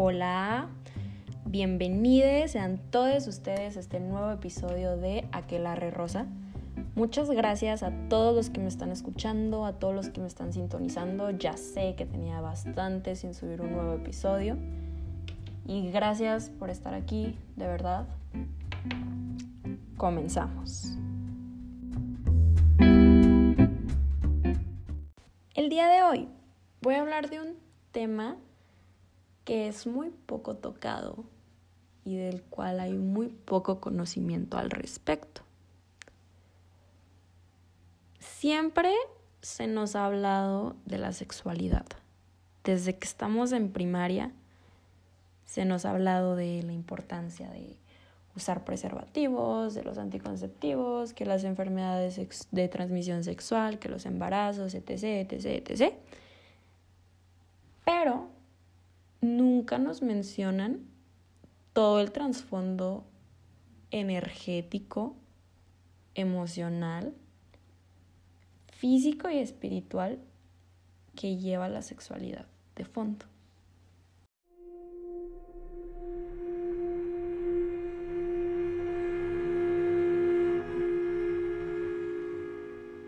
Hola, bienvenidos sean todos ustedes a este nuevo episodio de Aquelarre Rosa. Muchas gracias a todos los que me están escuchando, a todos los que me están sintonizando. Ya sé que tenía bastante sin subir un nuevo episodio. Y gracias por estar aquí, de verdad. Comenzamos. El día de hoy voy a hablar de un tema que es muy poco tocado y del cual hay muy poco conocimiento al respecto. Siempre se nos ha hablado de la sexualidad. Desde que estamos en primaria se nos ha hablado de la importancia de usar preservativos, de los anticonceptivos, que las enfermedades de transmisión sexual, que los embarazos, etc., etc., etc. Pero nunca nos mencionan todo el trasfondo energético, emocional, físico y espiritual que lleva la sexualidad de fondo.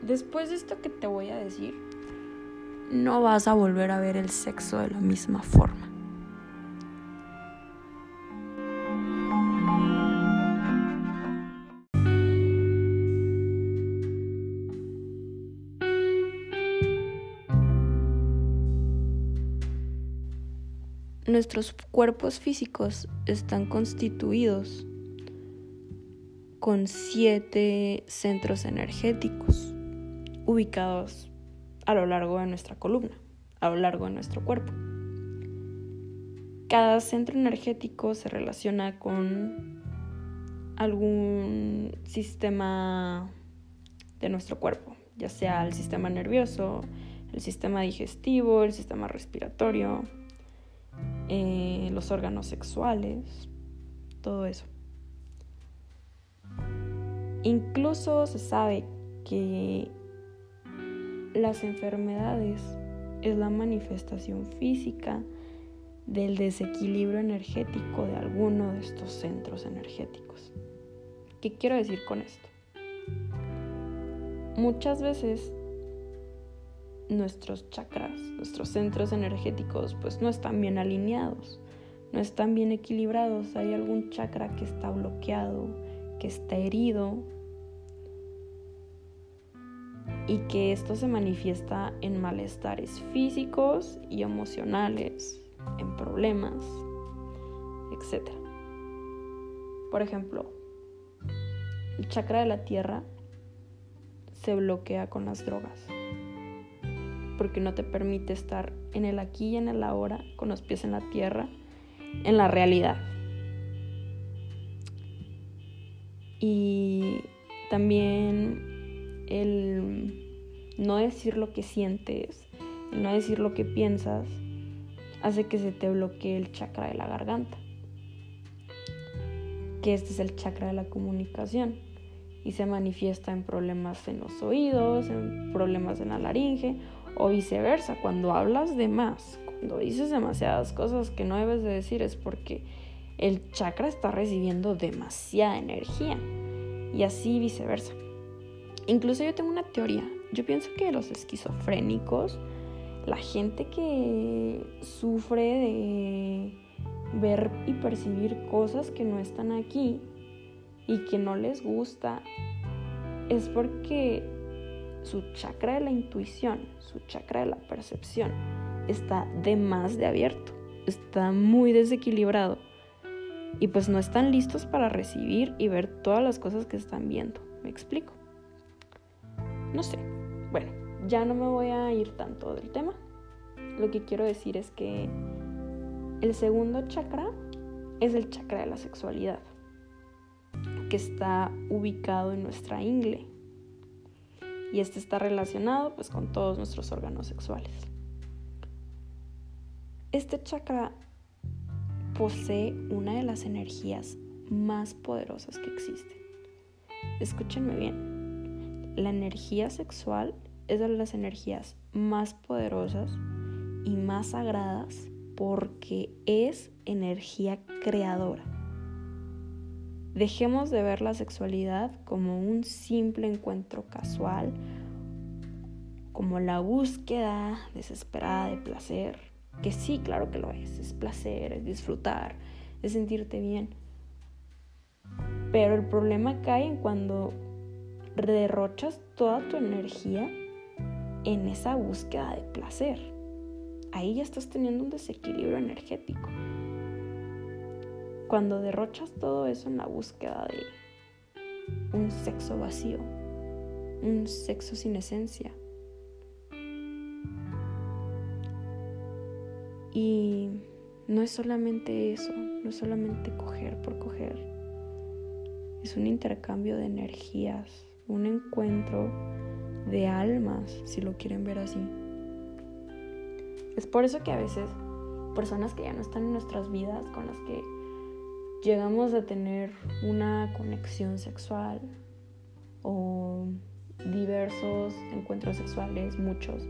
Después de esto que te voy a decir, no vas a volver a ver el sexo de la misma forma. Nuestros cuerpos físicos están constituidos con siete centros energéticos ubicados a lo largo de nuestra columna, a lo largo de nuestro cuerpo. Cada centro energético se relaciona con algún sistema de nuestro cuerpo, ya sea el sistema nervioso, el sistema digestivo, el sistema respiratorio, eh, los órganos sexuales, todo eso. Incluso se sabe que las enfermedades es la manifestación física del desequilibrio energético de alguno de estos centros energéticos. ¿Qué quiero decir con esto? Muchas veces nuestros chakras, nuestros centros energéticos, pues no están bien alineados, no están bien equilibrados. Hay algún chakra que está bloqueado, que está herido, y que esto se manifiesta en malestares físicos y emocionales, en problemas, etc. Por ejemplo, el chakra de la tierra se bloquea con las drogas porque no te permite estar en el aquí y en el ahora, con los pies en la tierra, en la realidad. Y también el no decir lo que sientes, el no decir lo que piensas, hace que se te bloquee el chakra de la garganta, que este es el chakra de la comunicación y se manifiesta en problemas en los oídos, en problemas en la laringe o viceversa. Cuando hablas de más, cuando dices demasiadas cosas que no debes de decir es porque el chakra está recibiendo demasiada energía y así viceversa. Incluso yo tengo una teoría. Yo pienso que los esquizofrénicos, la gente que sufre de ver y percibir cosas que no están aquí y que no les gusta, es porque su chakra de la intuición, su chakra de la percepción, está de más de abierto, está muy desequilibrado y pues no están listos para recibir y ver todas las cosas que están viendo. ¿Me explico? No sé. Bueno, ya no me voy a ir tanto del tema. Lo que quiero decir es que el segundo chakra es el chakra de la sexualidad, que está ubicado en nuestra ingle. Y este está relacionado pues con todos nuestros órganos sexuales. Este chakra posee una de las energías más poderosas que existen. Escúchenme bien la energía sexual es de las energías más poderosas y más sagradas porque es energía creadora. Dejemos de ver la sexualidad como un simple encuentro casual, como la búsqueda desesperada de placer, que sí, claro que lo es, es placer, es disfrutar, es sentirte bien. Pero el problema cae en cuando derrochas toda tu energía en esa búsqueda de placer. Ahí ya estás teniendo un desequilibrio energético. Cuando derrochas todo eso en la búsqueda de un sexo vacío, un sexo sin esencia. Y no es solamente eso, no es solamente coger por coger. Es un intercambio de energías, un encuentro de almas, si lo quieren ver así. Es por eso que a veces personas que ya no están en nuestras vidas, con las que llegamos a tener una conexión sexual o diversos encuentros sexuales, muchos,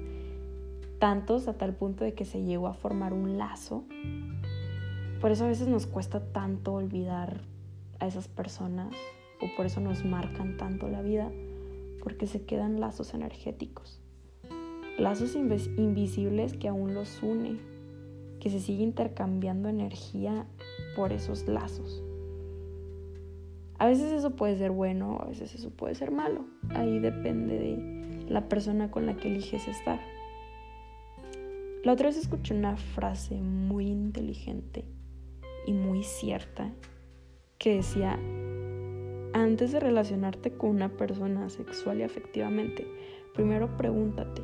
tantos a tal punto de que se llegó a formar un lazo. Por eso a veces nos cuesta tanto olvidar a esas personas o por eso nos marcan tanto la vida, porque se quedan lazos energéticos, lazos invisibles que aún los une, que se sigue intercambiando energía por esos lazos. A veces eso puede ser bueno, a veces eso puede ser malo. Ahí depende de la persona con la que eliges estar. La otra vez escuché una frase muy inteligente y muy cierta que decía, antes de relacionarte con una persona sexual y afectivamente, primero pregúntate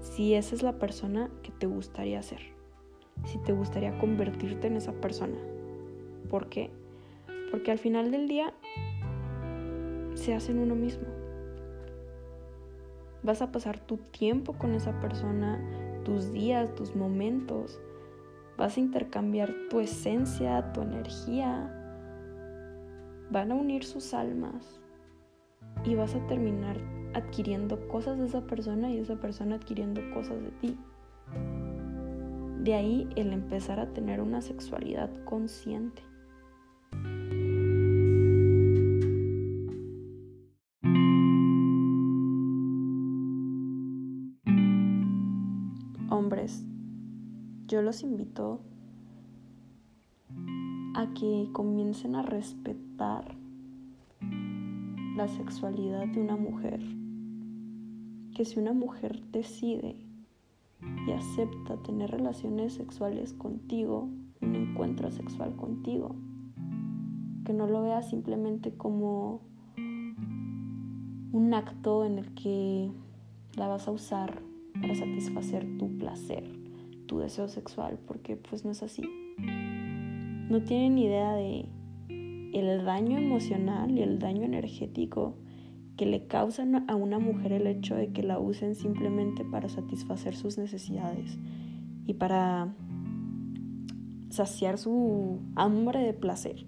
si esa es la persona que te gustaría ser, si te gustaría convertirte en esa persona. ¿Por qué? Porque al final del día se hace en uno mismo. Vas a pasar tu tiempo con esa persona, tus días, tus momentos. Vas a intercambiar tu esencia, tu energía, van a unir sus almas y vas a terminar adquiriendo cosas de esa persona y esa persona adquiriendo cosas de ti. De ahí el empezar a tener una sexualidad consciente. Hombres, yo los invito a que comiencen a respetar la sexualidad de una mujer. Que si una mujer decide y acepta tener relaciones sexuales contigo, un encuentro sexual contigo, que no lo vea simplemente como un acto en el que la vas a usar para satisfacer tu placer, tu deseo sexual, porque pues no es así. No tienen idea de el daño emocional y el daño energético que le causan a una mujer el hecho de que la usen simplemente para satisfacer sus necesidades y para saciar su hambre de placer.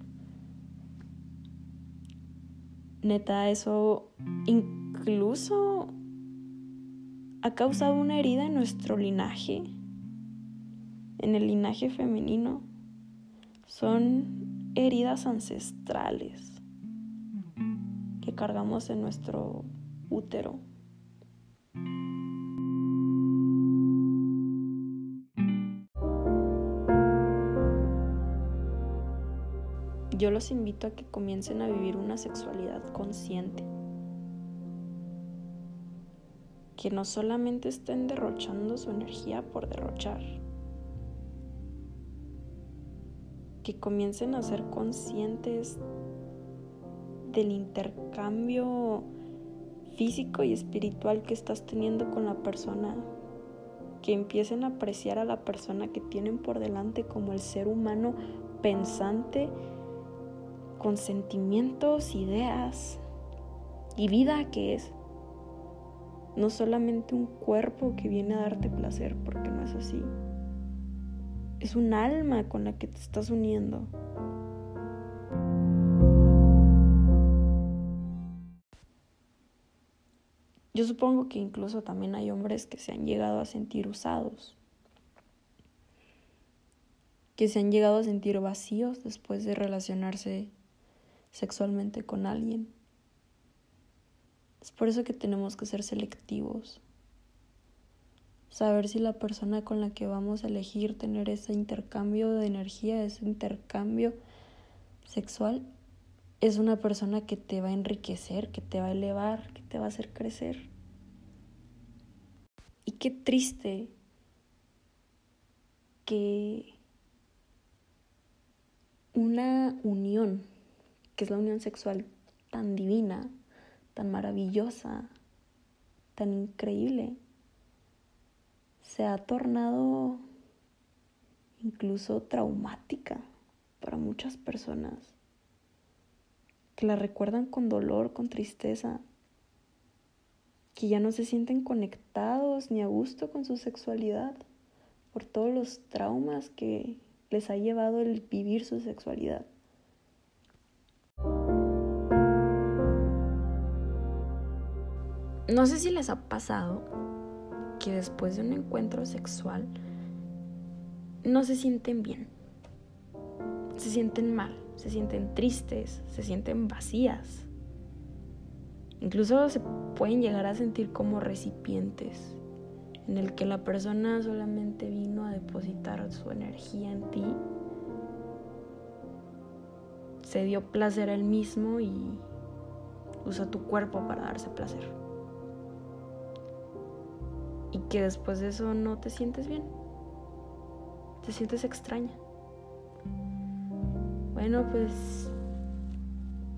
Neta, eso incluso ha causado una herida en nuestro linaje, en el linaje femenino son heridas ancestrales que cargamos en nuestro útero. Yo los invito a que comiencen a vivir una sexualidad consciente. Que no solamente estén derrochando su energía por derrochar que comiencen a ser conscientes del intercambio físico y espiritual que estás teniendo con la persona, que empiecen a apreciar a la persona que tienen por delante como el ser humano pensante, con sentimientos, ideas y vida que es. No solamente un cuerpo que viene a darte placer, porque no es así es un alma con la que te estás uniendo. Yo supongo que incluso también hay hombres que se han llegado a sentir usados. que se han llegado a sentir vacíos después de relacionarse sexualmente con alguien. Es por eso que tenemos que ser selectivos. Saber si la persona con la que vamos a elegir tener ese intercambio de energía, ese intercambio sexual, es una persona que te va a enriquecer, que te va a elevar, que te va a hacer crecer. Y qué triste que una unión, que es la unión sexual tan divina, tan maravillosa, tan increíble, se ha tornado incluso traumática para muchas personas, que la recuerdan con dolor, con tristeza, que ya no se sienten conectados ni a gusto con su sexualidad por todos los traumas que les ha llevado el vivir su sexualidad. No sé si les ha pasado que después de un encuentro sexual no se sienten bien, se sienten mal, se sienten tristes, se sienten vacías. Incluso se pueden llegar a sentir como recipientes en el que la persona solamente vino a depositar su energía en ti. Se dio placer a él mismo y usa tu cuerpo para darse placer. Y que después de eso no te sientes bien. Te sientes extraña. Bueno, pues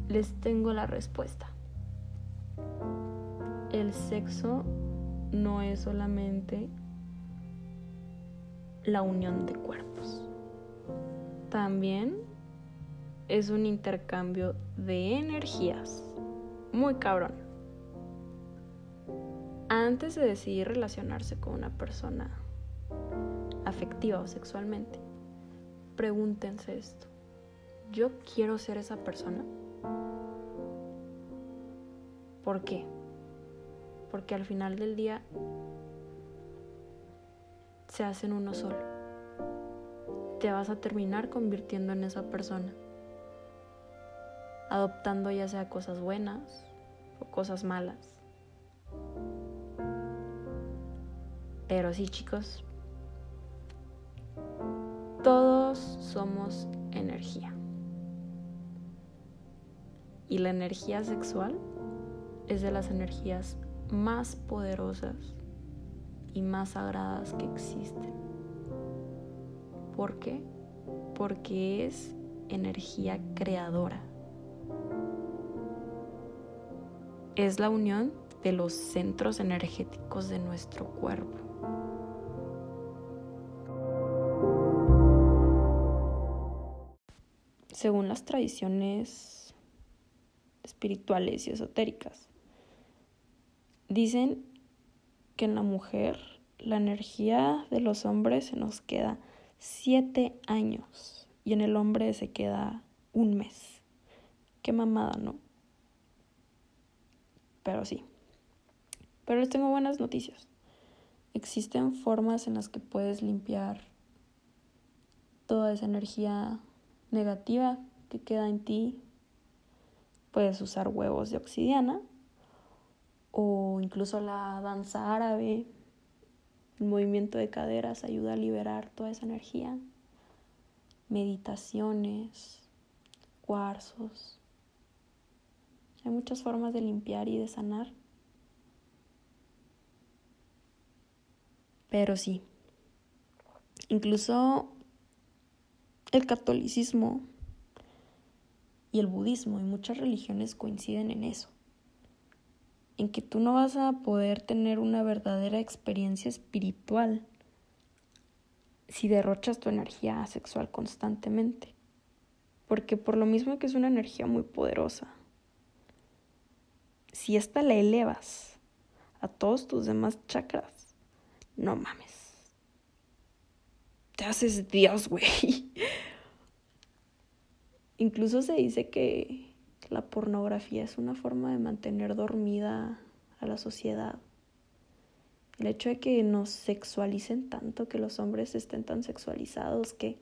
les tengo la respuesta. El sexo no es solamente la unión de cuerpos. También es un intercambio de energías. Muy cabrón. Antes de decidir relacionarse con una persona afectiva o sexualmente, pregúntense esto. ¿Yo quiero ser esa persona? ¿Por qué? porque al final del día se hacen uno solo. Te vas a terminar convirtiendo en esa persona, adoptando ya sea cosas buenas o cosas malas. Pero sí, chicos, todos somos energía. Y la energía sexual es de las energías más poderosas y más sagradas que existen. ¿Por qué? Porque es energía creadora. Es la unión de los centros energéticos de nuestro cuerpo. Según las tradiciones espirituales y esotéricas, Dicen que en la mujer la energía de los hombres se nos queda siete años y en el hombre se queda un mes. Qué mamada, ¿no? Pero sí. Pero les tengo buenas noticias. Existen formas en las que puedes limpiar toda esa energía negativa que queda en ti. Puedes usar huevos de obsidiana o incluso la danza árabe, el movimiento de caderas ayuda a liberar toda esa energía, meditaciones, cuarzos. Hay muchas formas de limpiar y de sanar. Pero sí, incluso el catolicismo y el budismo y muchas religiones coinciden en eso en que tú no vas a poder tener una verdadera experiencia espiritual si derrochas tu energía sexual constantemente. Porque por lo mismo que es una energía muy poderosa, si esta la elevas a todos tus demás chakras, no mames. Te haces Dios, güey. Incluso se dice que la pornografía es una forma de mantener dormida a la sociedad. El hecho de que nos sexualicen tanto, que los hombres estén tan sexualizados, que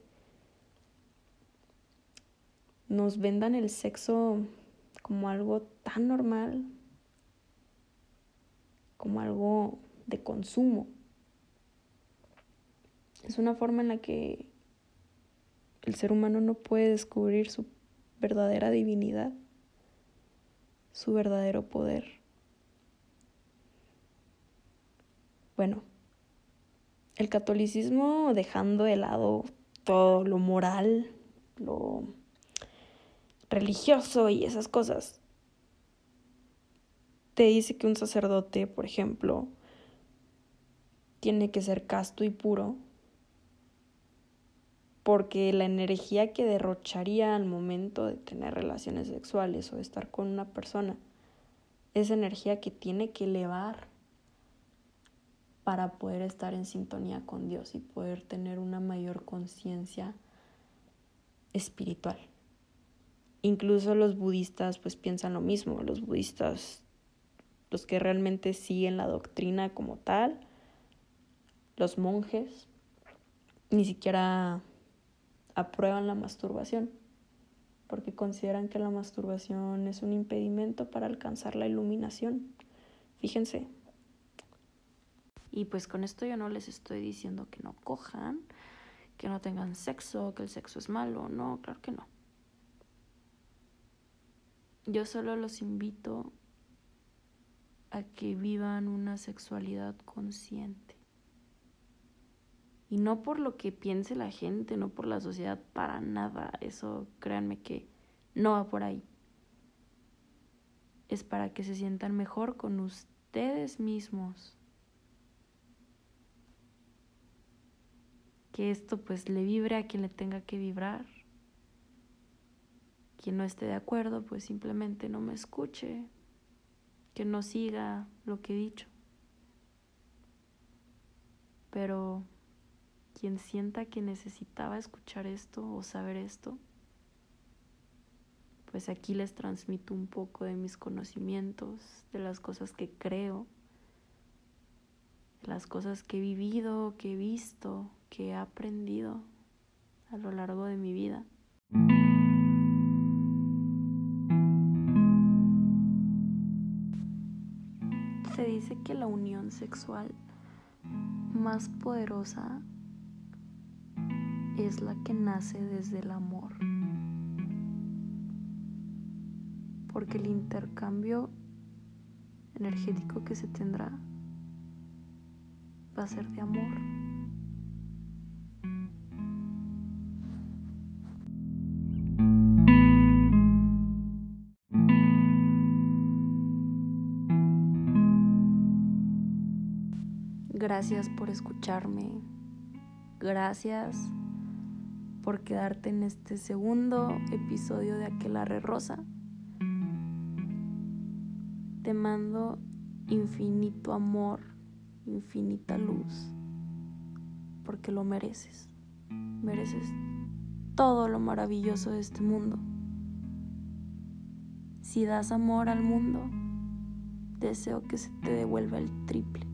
nos vendan el sexo como algo tan normal, como algo de consumo. Es una forma en la que el ser humano no puede descubrir su verdadera divinidad, su verdadero poder. Bueno, el catolicismo dejando de lado todo lo moral, lo religioso y esas cosas, te dice que un sacerdote, por ejemplo, tiene que ser casto y puro porque la energía que derrocharía al momento de tener relaciones sexuales o de estar con una persona es energía que tiene que elevar para poder estar en sintonía con Dios y poder tener una mayor conciencia espiritual. Incluso los budistas pues piensan lo mismo, los budistas, los que realmente siguen la doctrina como tal, los monjes, ni siquiera aprueban la masturbación, porque consideran que la masturbación es un impedimento para alcanzar la iluminación. Fíjense. Y pues con esto yo no les estoy diciendo que no cojan, que no tengan sexo, que el sexo es malo, no, claro que no. Yo solo los invito a que vivan una sexualidad consciente. Y no por lo que piense la gente, no por la sociedad, para nada. Eso créanme que no va por ahí. Es para que se sientan mejor con ustedes mismos. Que esto pues le vibre a quien le tenga que vibrar. Quien no esté de acuerdo pues simplemente no me escuche. Que no siga lo que he dicho. Pero quien sienta que necesitaba escuchar esto o saber esto, pues aquí les transmito un poco de mis conocimientos, de las cosas que creo, de las cosas que he vivido, que he visto, que he aprendido a lo largo de mi vida. Se dice que la unión sexual más poderosa es la que nace desde el amor. Porque el intercambio energético que se tendrá va a ser de amor. Gracias por escucharme. Gracias por quedarte en este segundo episodio de Aquelarre Rosa. Te mando infinito amor, infinita luz, porque lo mereces. Mereces todo lo maravilloso de este mundo. Si das amor al mundo, deseo que se te devuelva el triple.